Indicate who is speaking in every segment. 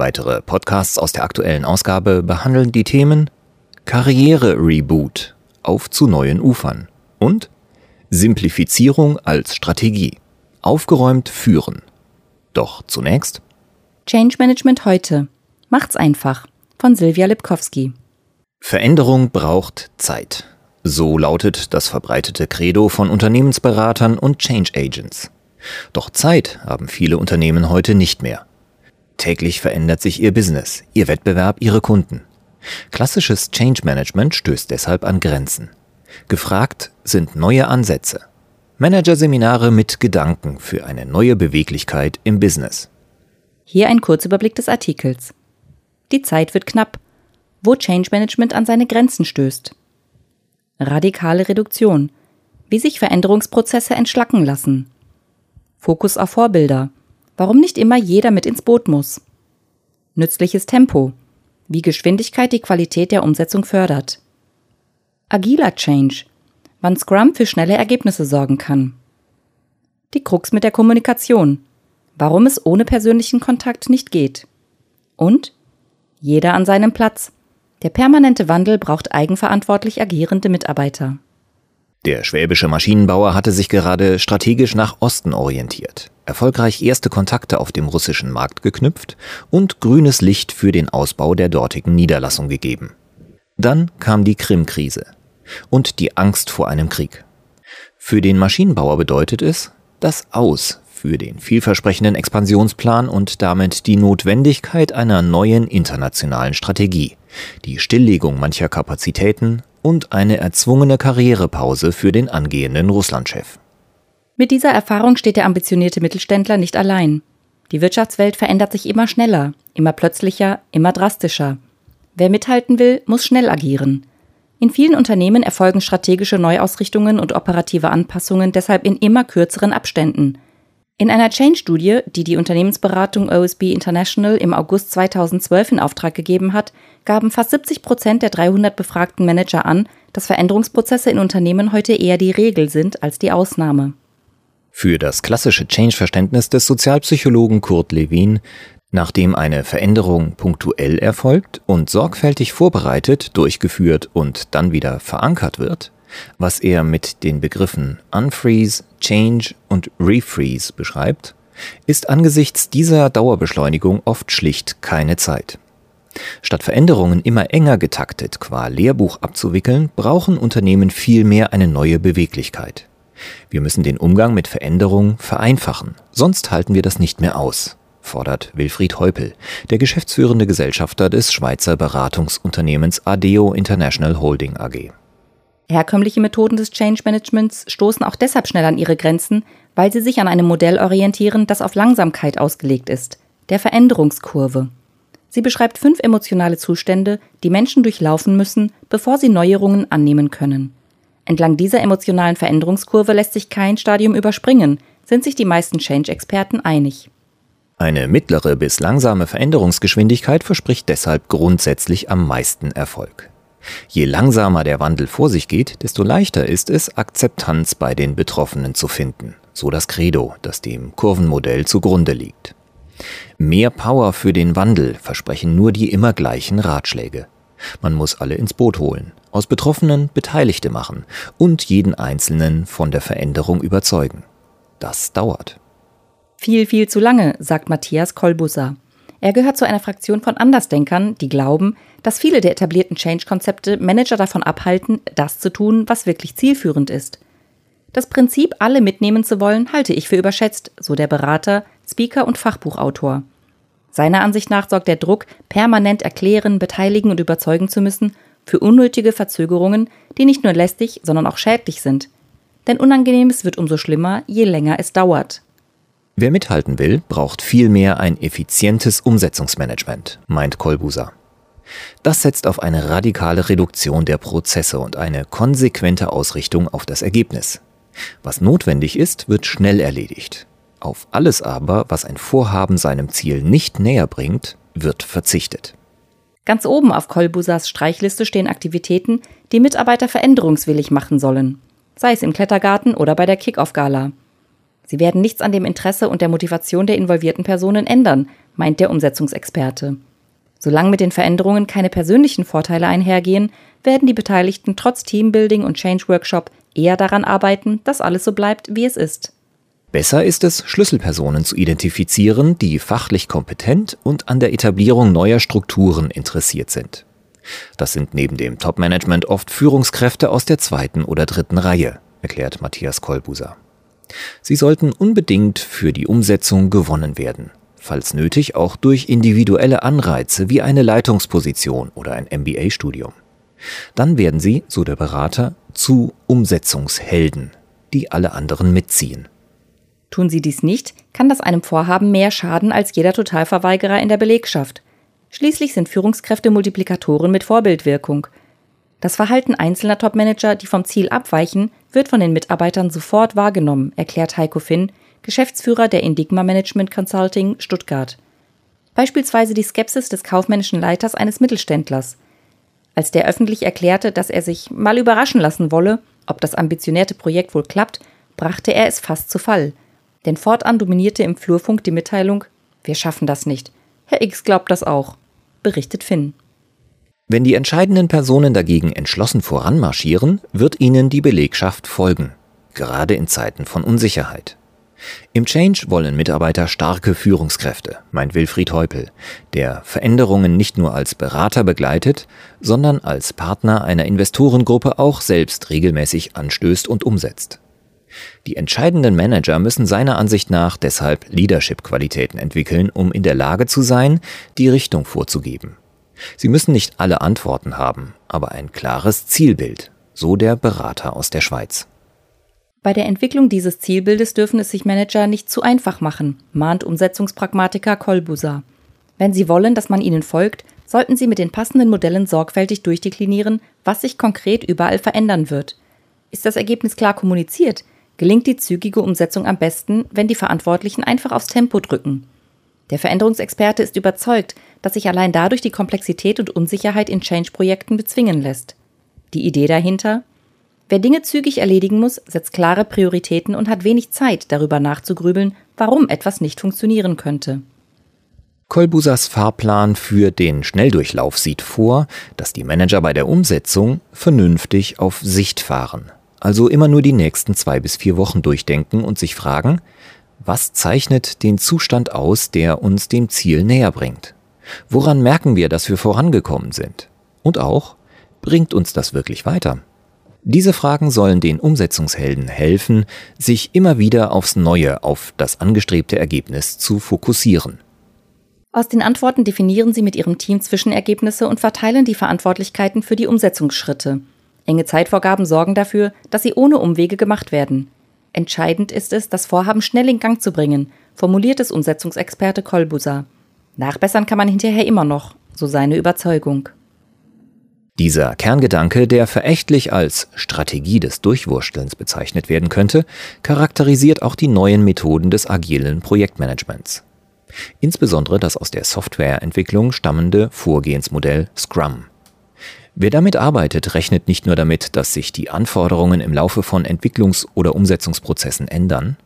Speaker 1: Weitere Podcasts aus der aktuellen Ausgabe behandeln die Themen Karriere-Reboot auf zu neuen Ufern und Simplifizierung als Strategie. Aufgeräumt führen. Doch zunächst
Speaker 2: Change Management heute. Macht's einfach von Silvia Lipkowski.
Speaker 1: Veränderung braucht Zeit. So lautet das verbreitete Credo von Unternehmensberatern und Change Agents. Doch Zeit haben viele Unternehmen heute nicht mehr. Täglich verändert sich ihr Business, ihr Wettbewerb, ihre Kunden. Klassisches Change Management stößt deshalb an Grenzen. Gefragt sind neue Ansätze. Managerseminare mit Gedanken für eine neue Beweglichkeit im Business.
Speaker 2: Hier ein Kurzüberblick des Artikels. Die Zeit wird knapp, wo Change Management an seine Grenzen stößt. Radikale Reduktion, wie sich Veränderungsprozesse entschlacken lassen. Fokus auf Vorbilder, warum nicht immer jeder mit ins Boot muss. Nützliches Tempo, wie Geschwindigkeit die Qualität der Umsetzung fördert. Agiler Change, wann Scrum für schnelle Ergebnisse sorgen kann. Die Krux mit der Kommunikation, warum es ohne persönlichen Kontakt nicht geht. Und jeder an seinem Platz. Der permanente Wandel braucht eigenverantwortlich agierende Mitarbeiter.
Speaker 1: Der schwäbische Maschinenbauer hatte sich gerade strategisch nach Osten orientiert, erfolgreich erste Kontakte auf dem russischen Markt geknüpft und grünes Licht für den Ausbau der dortigen Niederlassung gegeben. Dann kam die Krim-Krise und die Angst vor einem Krieg. Für den Maschinenbauer bedeutet es das Aus für den vielversprechenden Expansionsplan und damit die Notwendigkeit einer neuen internationalen Strategie, die Stilllegung mancher Kapazitäten und eine erzwungene Karrierepause für den angehenden Russlandchef.
Speaker 2: Mit dieser Erfahrung steht der ambitionierte Mittelständler nicht allein. Die Wirtschaftswelt verändert sich immer schneller, immer plötzlicher, immer drastischer. Wer mithalten will, muss schnell agieren. In vielen Unternehmen erfolgen strategische Neuausrichtungen und operative Anpassungen deshalb in immer kürzeren Abständen – in einer Change-Studie, die die Unternehmensberatung OSB International im August 2012 in Auftrag gegeben hat, gaben fast 70 Prozent der 300 befragten Manager an, dass Veränderungsprozesse in Unternehmen heute eher die Regel sind als die Ausnahme.
Speaker 1: Für das klassische Change-Verständnis des Sozialpsychologen Kurt Lewin, nachdem eine Veränderung punktuell erfolgt und sorgfältig vorbereitet, durchgeführt und dann wieder verankert wird, was er mit den Begriffen Unfreeze, Change und Refreeze beschreibt, ist angesichts dieser Dauerbeschleunigung oft schlicht keine Zeit. Statt Veränderungen immer enger getaktet qua Lehrbuch abzuwickeln, brauchen Unternehmen vielmehr eine neue Beweglichkeit. Wir müssen den Umgang mit Veränderungen vereinfachen, sonst halten wir das nicht mehr aus, fordert Wilfried Heupel, der geschäftsführende Gesellschafter des Schweizer Beratungsunternehmens Adeo International Holding AG.
Speaker 2: Herkömmliche Methoden des Change Managements stoßen auch deshalb schnell an ihre Grenzen, weil sie sich an einem Modell orientieren, das auf Langsamkeit ausgelegt ist, der Veränderungskurve. Sie beschreibt fünf emotionale Zustände, die Menschen durchlaufen müssen, bevor sie Neuerungen annehmen können. Entlang dieser emotionalen Veränderungskurve lässt sich kein Stadium überspringen, sind sich die meisten Change-Experten einig.
Speaker 1: Eine mittlere bis langsame Veränderungsgeschwindigkeit verspricht deshalb grundsätzlich am meisten Erfolg. Je langsamer der Wandel vor sich geht, desto leichter ist es, Akzeptanz bei den Betroffenen zu finden. So das Credo, das dem Kurvenmodell zugrunde liegt. Mehr Power für den Wandel versprechen nur die immer gleichen Ratschläge. Man muss alle ins Boot holen, aus Betroffenen Beteiligte machen und jeden Einzelnen von der Veränderung überzeugen. Das dauert.
Speaker 2: Viel, viel zu lange, sagt Matthias Kolbusser. Er gehört zu einer Fraktion von Andersdenkern, die glauben, dass viele der etablierten Change-Konzepte Manager davon abhalten, das zu tun, was wirklich zielführend ist. Das Prinzip, alle mitnehmen zu wollen, halte ich für überschätzt, so der Berater, Speaker und Fachbuchautor. Seiner Ansicht nach sorgt der Druck, permanent erklären, beteiligen und überzeugen zu müssen, für unnötige Verzögerungen, die nicht nur lästig, sondern auch schädlich sind. Denn Unangenehmes wird umso schlimmer, je länger es dauert.
Speaker 1: Wer mithalten will, braucht vielmehr ein effizientes Umsetzungsmanagement, meint Kolbuser. Das setzt auf eine radikale Reduktion der Prozesse und eine konsequente Ausrichtung auf das Ergebnis. Was notwendig ist, wird schnell erledigt. Auf alles aber, was ein Vorhaben seinem Ziel nicht näher bringt, wird verzichtet.
Speaker 2: Ganz oben auf Kolbusas Streichliste stehen Aktivitäten, die Mitarbeiter veränderungswillig machen sollen, sei es im Klettergarten oder bei der Kick-Off-Gala. Sie werden nichts an dem Interesse und der Motivation der involvierten Personen ändern, meint der Umsetzungsexperte. Solange mit den Veränderungen keine persönlichen Vorteile einhergehen, werden die Beteiligten trotz Teambuilding und Change Workshop eher daran arbeiten, dass alles so bleibt, wie es ist.
Speaker 1: Besser ist es, Schlüsselpersonen zu identifizieren, die fachlich kompetent und an der Etablierung neuer Strukturen interessiert sind. Das sind neben dem Top-Management oft Führungskräfte aus der zweiten oder dritten Reihe, erklärt Matthias Kolbuser. Sie sollten unbedingt für die Umsetzung gewonnen werden, falls nötig auch durch individuelle Anreize wie eine Leitungsposition oder ein MBA-Studium. Dann werden sie, so der Berater, zu Umsetzungshelden, die alle anderen mitziehen.
Speaker 2: Tun sie dies nicht, kann das einem Vorhaben mehr schaden als jeder Totalverweigerer in der Belegschaft. Schließlich sind Führungskräfte Multiplikatoren mit Vorbildwirkung. Das Verhalten einzelner Topmanager, die vom Ziel abweichen, wird von den Mitarbeitern sofort wahrgenommen, erklärt Heiko Finn, Geschäftsführer der Indigma Management Consulting Stuttgart. Beispielsweise die Skepsis des kaufmännischen Leiters eines Mittelständlers. Als der öffentlich erklärte, dass er sich mal überraschen lassen wolle, ob das ambitionierte Projekt wohl klappt, brachte er es fast zu Fall. Denn fortan dominierte im Flurfunk die Mitteilung: Wir schaffen das nicht. Herr X glaubt das auch, berichtet Finn.
Speaker 1: Wenn die entscheidenden Personen dagegen entschlossen voranmarschieren, wird ihnen die Belegschaft folgen, gerade in Zeiten von Unsicherheit. Im Change wollen Mitarbeiter starke Führungskräfte, meint Wilfried Heupel, der Veränderungen nicht nur als Berater begleitet, sondern als Partner einer Investorengruppe auch selbst regelmäßig anstößt und umsetzt. Die entscheidenden Manager müssen seiner Ansicht nach deshalb Leadership-Qualitäten entwickeln, um in der Lage zu sein, die Richtung vorzugeben. Sie müssen nicht alle Antworten haben, aber ein klares Zielbild, so der Berater aus der Schweiz.
Speaker 2: Bei der Entwicklung dieses Zielbildes dürfen es sich Manager nicht zu einfach machen, mahnt Umsetzungspragmatiker Kolbuser. Wenn sie wollen, dass man ihnen folgt, sollten sie mit den passenden Modellen sorgfältig durchdeklinieren, was sich konkret überall verändern wird. Ist das Ergebnis klar kommuniziert, gelingt die zügige Umsetzung am besten, wenn die Verantwortlichen einfach aufs Tempo drücken. Der Veränderungsexperte ist überzeugt, dass sich allein dadurch die Komplexität und Unsicherheit in Change-Projekten bezwingen lässt. Die Idee dahinter? Wer Dinge zügig erledigen muss, setzt klare Prioritäten und hat wenig Zeit, darüber nachzugrübeln, warum etwas nicht funktionieren könnte.
Speaker 1: Kolbusas Fahrplan für den Schnelldurchlauf sieht vor, dass die Manager bei der Umsetzung vernünftig auf Sicht fahren also immer nur die nächsten zwei bis vier Wochen durchdenken und sich fragen, was zeichnet den Zustand aus, der uns dem Ziel näher bringt? Woran merken wir, dass wir vorangekommen sind? Und auch, bringt uns das wirklich weiter? Diese Fragen sollen den Umsetzungshelden helfen, sich immer wieder aufs Neue auf das angestrebte Ergebnis zu fokussieren.
Speaker 2: Aus den Antworten definieren sie mit ihrem Team Zwischenergebnisse und verteilen die Verantwortlichkeiten für die Umsetzungsschritte. Enge Zeitvorgaben sorgen dafür, dass sie ohne Umwege gemacht werden. Entscheidend ist es, das Vorhaben schnell in Gang zu bringen, formuliert es Umsetzungsexperte Kolbuser. Nachbessern kann man hinterher immer noch, so seine Überzeugung.
Speaker 1: Dieser Kerngedanke, der verächtlich als Strategie des Durchwurstelns bezeichnet werden könnte, charakterisiert auch die neuen Methoden des agilen Projektmanagements. Insbesondere das aus der Softwareentwicklung stammende Vorgehensmodell Scrum. Wer damit arbeitet, rechnet nicht nur damit, dass sich die Anforderungen im Laufe von Entwicklungs- oder Umsetzungsprozessen ändern,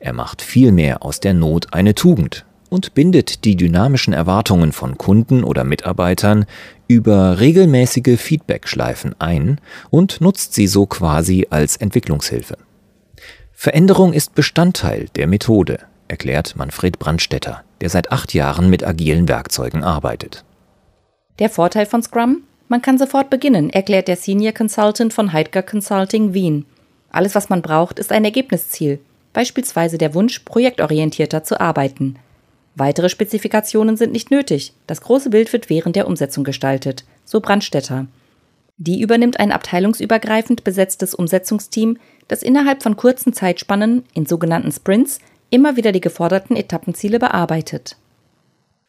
Speaker 1: er macht vielmehr aus der Not eine Tugend und bindet die dynamischen Erwartungen von Kunden oder Mitarbeitern über regelmäßige Feedbackschleifen ein und nutzt sie so quasi als Entwicklungshilfe. Veränderung ist Bestandteil der Methode, erklärt Manfred Brandstetter, der seit acht Jahren mit agilen Werkzeugen arbeitet.
Speaker 2: Der Vorteil von Scrum? Man kann sofort beginnen, erklärt der Senior Consultant von Heidger Consulting Wien. Alles, was man braucht, ist ein Ergebnisziel, beispielsweise der Wunsch, projektorientierter zu arbeiten. Weitere Spezifikationen sind nicht nötig. Das große Bild wird während der Umsetzung gestaltet, so Brandstetter. Die übernimmt ein abteilungsübergreifend besetztes Umsetzungsteam, das innerhalb von kurzen Zeitspannen, in sogenannten Sprints, immer wieder die geforderten Etappenziele bearbeitet.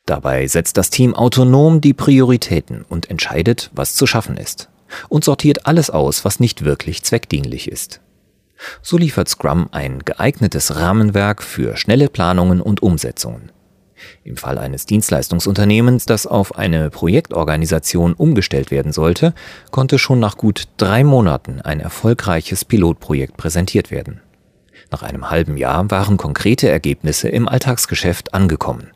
Speaker 1: Dabei setzt das Team autonom die Prioritäten und entscheidet, was zu schaffen ist. Und sortiert alles aus, was nicht wirklich zweckdienlich ist. So liefert Scrum ein geeignetes Rahmenwerk für schnelle Planungen und Umsetzungen. Im Fall eines Dienstleistungsunternehmens, das auf eine Projektorganisation umgestellt werden sollte, konnte schon nach gut drei Monaten ein erfolgreiches Pilotprojekt präsentiert werden. Nach einem halben Jahr waren konkrete Ergebnisse im Alltagsgeschäft angekommen.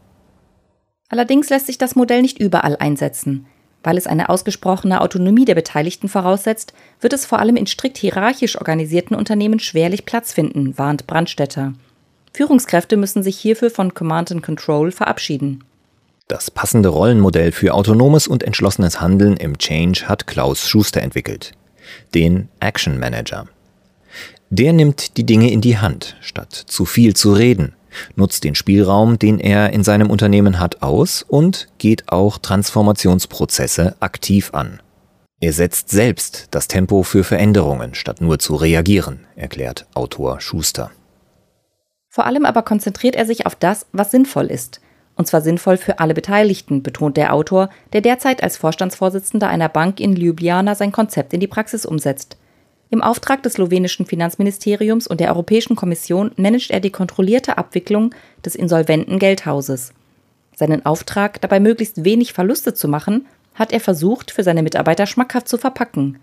Speaker 2: Allerdings lässt sich das Modell nicht überall einsetzen. Weil es eine ausgesprochene Autonomie der Beteiligten voraussetzt, wird es vor allem in strikt hierarchisch organisierten Unternehmen schwerlich Platz finden, warnt Brandstätter. Führungskräfte müssen sich hierfür von Command and Control verabschieden.
Speaker 1: Das passende Rollenmodell für autonomes und entschlossenes Handeln im Change hat Klaus Schuster entwickelt. Den Action Manager. Der nimmt die Dinge in die Hand, statt zu viel zu reden, nutzt den Spielraum, den er in seinem Unternehmen hat, aus und geht auch Transformationsprozesse aktiv an. Er setzt selbst das Tempo für Veränderungen, statt nur zu reagieren, erklärt Autor Schuster.
Speaker 2: Vor allem aber konzentriert er sich auf das, was sinnvoll ist. Und zwar sinnvoll für alle Beteiligten, betont der Autor, der derzeit als Vorstandsvorsitzender einer Bank in Ljubljana sein Konzept in die Praxis umsetzt. Im Auftrag des slowenischen Finanzministeriums und der Europäischen Kommission managt er die kontrollierte Abwicklung des insolventen Geldhauses. Seinen Auftrag, dabei möglichst wenig Verluste zu machen, hat er versucht, für seine Mitarbeiter schmackhaft zu verpacken.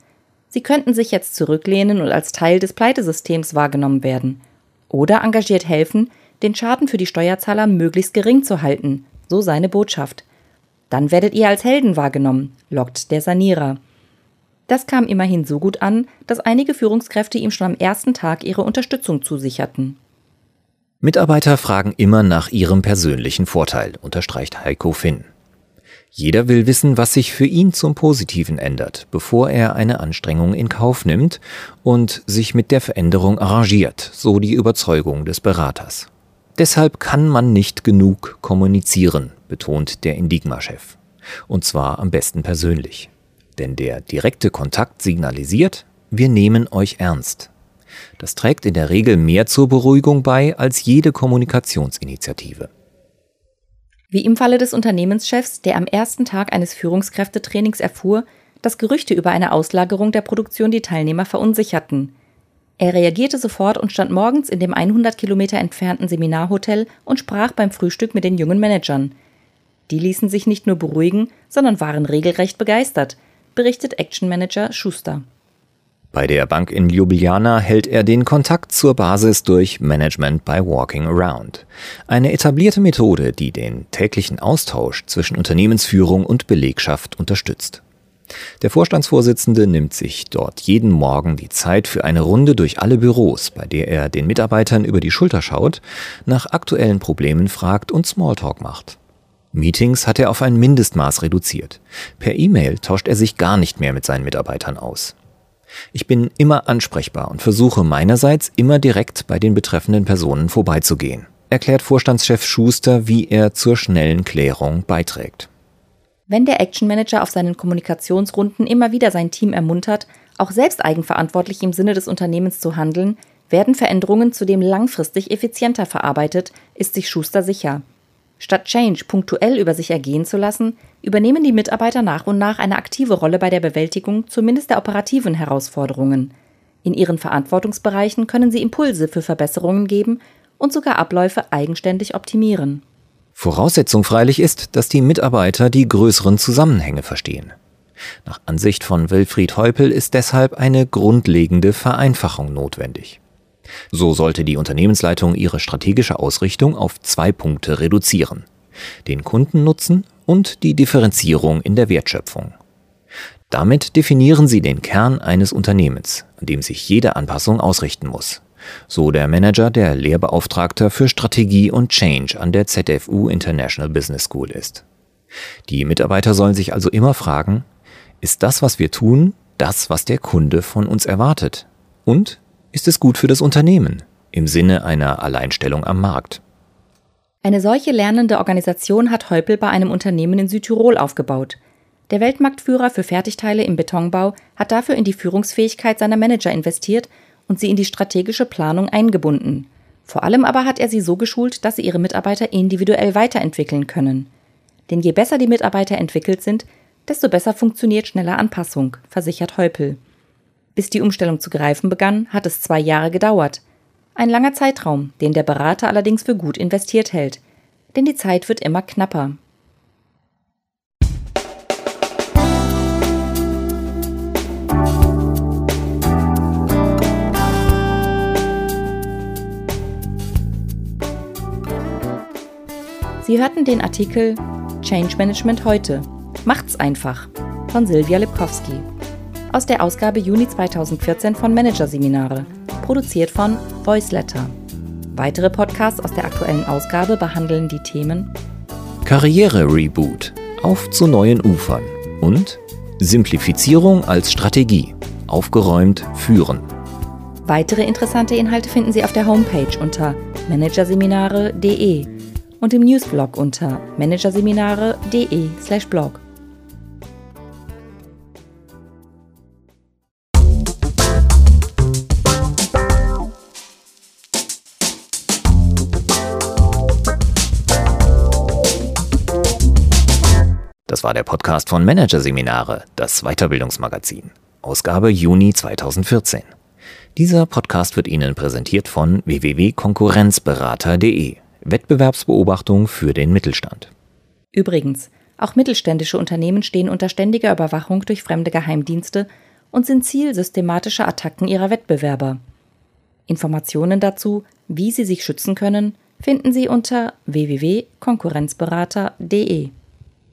Speaker 2: Sie könnten sich jetzt zurücklehnen und als Teil des Pleitesystems wahrgenommen werden – oder engagiert helfen, den Schaden für die Steuerzahler möglichst gering zu halten, so seine Botschaft. Dann werdet ihr als Helden wahrgenommen, lockt der Sanierer. Das kam immerhin so gut an, dass einige Führungskräfte ihm schon am ersten Tag ihre Unterstützung zusicherten.
Speaker 1: Mitarbeiter fragen immer nach ihrem persönlichen Vorteil, unterstreicht Heiko Finn. Jeder will wissen, was sich für ihn zum Positiven ändert, bevor er eine Anstrengung in Kauf nimmt und sich mit der Veränderung arrangiert, so die Überzeugung des Beraters. Deshalb kann man nicht genug kommunizieren, betont der Indigma-Chef. Und zwar am besten persönlich. Denn der direkte Kontakt signalisiert, wir nehmen euch ernst. Das trägt in der Regel mehr zur Beruhigung bei als jede Kommunikationsinitiative.
Speaker 2: Wie im Falle des Unternehmenschefs, der am ersten Tag eines Führungskräftetrainings erfuhr, dass Gerüchte über eine Auslagerung der Produktion die Teilnehmer verunsicherten. Er reagierte sofort und stand morgens in dem 100 Kilometer entfernten Seminarhotel und sprach beim Frühstück mit den jungen Managern. Die ließen sich nicht nur beruhigen, sondern waren regelrecht begeistert, berichtet Action Manager Schuster.
Speaker 1: Bei der Bank in Ljubljana hält er den Kontakt zur Basis durch Management by Walking Around. Eine etablierte Methode, die den täglichen Austausch zwischen Unternehmensführung und Belegschaft unterstützt. Der Vorstandsvorsitzende nimmt sich dort jeden Morgen die Zeit für eine Runde durch alle Büros, bei der er den Mitarbeitern über die Schulter schaut, nach aktuellen Problemen fragt und Smalltalk macht. Meetings hat er auf ein Mindestmaß reduziert. Per E-Mail tauscht er sich gar nicht mehr mit seinen Mitarbeitern aus. Ich bin immer ansprechbar und versuche meinerseits immer direkt bei den betreffenden Personen vorbeizugehen, erklärt Vorstandschef Schuster, wie er zur schnellen Klärung beiträgt.
Speaker 2: Wenn der Action Manager auf seinen Kommunikationsrunden immer wieder sein Team ermuntert, auch selbst eigenverantwortlich im Sinne des Unternehmens zu handeln, werden Veränderungen zudem langfristig effizienter verarbeitet, ist sich Schuster sicher. Statt Change punktuell über sich ergehen zu lassen, übernehmen die Mitarbeiter nach und nach eine aktive Rolle bei der Bewältigung zumindest der operativen Herausforderungen. In ihren Verantwortungsbereichen können sie Impulse für Verbesserungen geben und sogar Abläufe eigenständig optimieren.
Speaker 1: Voraussetzung freilich ist, dass die Mitarbeiter die größeren Zusammenhänge verstehen. Nach Ansicht von Wilfried Heupel ist deshalb eine grundlegende Vereinfachung notwendig. So sollte die Unternehmensleitung ihre strategische Ausrichtung auf zwei Punkte reduzieren. Den Kundennutzen und die Differenzierung in der Wertschöpfung. Damit definieren sie den Kern eines Unternehmens, an dem sich jede Anpassung ausrichten muss. So der Manager, der Lehrbeauftragter für Strategie und Change an der ZFU International Business School ist. Die Mitarbeiter sollen sich also immer fragen, ist das, was wir tun, das, was der Kunde von uns erwartet? Und ist es gut für das Unternehmen im Sinne einer Alleinstellung am Markt.
Speaker 2: Eine solche lernende Organisation hat Heupel bei einem Unternehmen in Südtirol aufgebaut. Der Weltmarktführer für Fertigteile im Betonbau hat dafür in die Führungsfähigkeit seiner Manager investiert und sie in die strategische Planung eingebunden. Vor allem aber hat er sie so geschult, dass sie ihre Mitarbeiter individuell weiterentwickeln können. Denn je besser die Mitarbeiter entwickelt sind, desto besser funktioniert schneller Anpassung, versichert Heupel. Bis die Umstellung zu greifen begann, hat es zwei Jahre gedauert. Ein langer Zeitraum, den der Berater allerdings für gut investiert hält. Denn die Zeit wird immer knapper. Sie hörten den Artikel Change Management heute. Macht's einfach von Silvia Lipkowski. Aus der Ausgabe Juni 2014 von Managerseminare, produziert von Voiceletter. Weitere Podcasts aus der aktuellen Ausgabe behandeln die Themen
Speaker 1: Karriere-Reboot, auf zu neuen Ufern und Simplifizierung als Strategie, aufgeräumt führen.
Speaker 2: Weitere interessante Inhalte finden Sie auf der Homepage unter managerseminare.de und im Newsblog unter managerseminare.de/blog.
Speaker 1: Das war der Podcast von Managerseminare, das Weiterbildungsmagazin, Ausgabe Juni 2014. Dieser Podcast wird Ihnen präsentiert von www.konkurrenzberater.de. Wettbewerbsbeobachtung für den Mittelstand.
Speaker 2: Übrigens, auch mittelständische Unternehmen stehen unter ständiger Überwachung durch fremde Geheimdienste und sind Ziel systematischer Attacken ihrer Wettbewerber. Informationen dazu, wie sie sich schützen können, finden Sie unter www.konkurrenzberater.de.